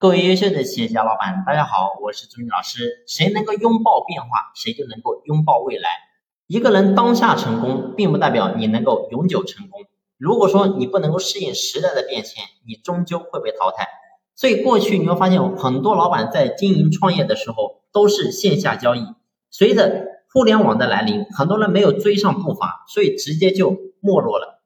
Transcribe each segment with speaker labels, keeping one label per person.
Speaker 1: 各位优秀的企业家老板，大家好，我是朱军老师。谁能够拥抱变化，谁就能够拥抱未来。一个人当下成功，并不代表你能够永久成功。如果说你不能够适应时代的变迁，你终究会被淘汰。所以过去你会发现，很多老板在经营创业的时候都是线下交易。随着互联网的来临，很多人没有追上步伐，所以直接就没落了。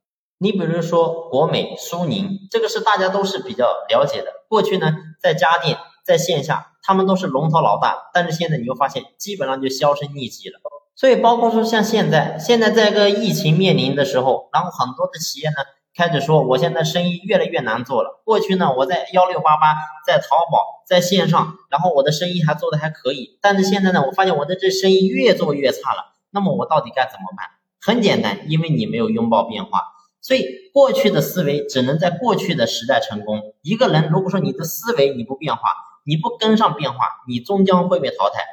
Speaker 1: 你比如说国美、苏宁，这个是大家都是比较了解的。过去呢，在家电在线下，他们都是龙头老大，但是现在你会发现，基本上就销声匿迹了。所以，包括说像现在，现在在一个疫情面临的时候，然后很多的企业呢开始说，我现在生意越来越难做了。过去呢，我在幺六八八，在淘宝，在线上，然后我的生意还做的还可以，但是现在呢，我发现我的这生意越做越差了。那么我到底该怎么办？很简单，因为你没有拥抱变化。所以，过去的思维只能在过去的时代成功。一个人如果说你的思维你不变化，你不跟上变化，你终将会被淘汰。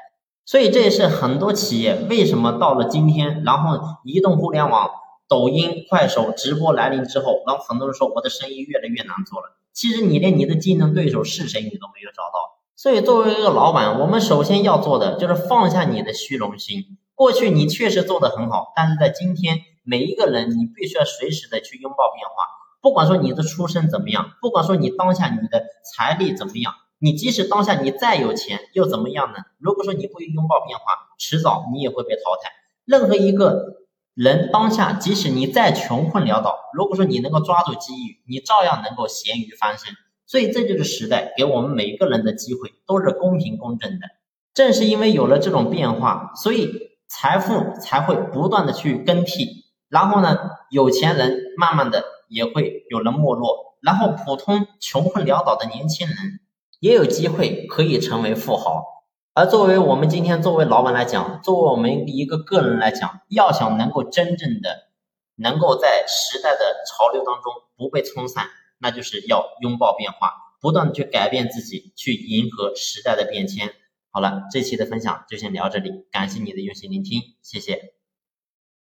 Speaker 1: 所以，这也是很多企业为什么到了今天，然后移动互联网、抖音、快手直播来临之后，然后很多人说我的生意越来越难做了。其实你连你的竞争对手是谁你都没有找到。所以，作为一个老板，我们首先要做的就是放下你的虚荣心。过去你确实做得很好，但是在今天。每一个人，你必须要随时的去拥抱变化。不管说你的出身怎么样，不管说你当下你的财力怎么样，你即使当下你再有钱又怎么样呢？如果说你不拥抱变化，迟早你也会被淘汰。任何一个人当下，即使你再穷困潦倒，如果说你能够抓住机遇，你照样能够咸鱼翻身。所以这就是时代给我们每一个人的机会，都是公平公正的。正是因为有了这种变化，所以财富才会不断的去更替。然后呢，有钱人慢慢的也会有人没落，然后普通穷困潦倒的年轻人也有机会可以成为富豪。而作为我们今天作为老板来讲，作为我们一个个人来讲，要想能够真正的能够在时代的潮流当中不被冲散，那就是要拥抱变化，不断的去改变自己，去迎合时代的变迁。好了，这期的分享就先聊这里，感谢你的用心聆听，谢谢。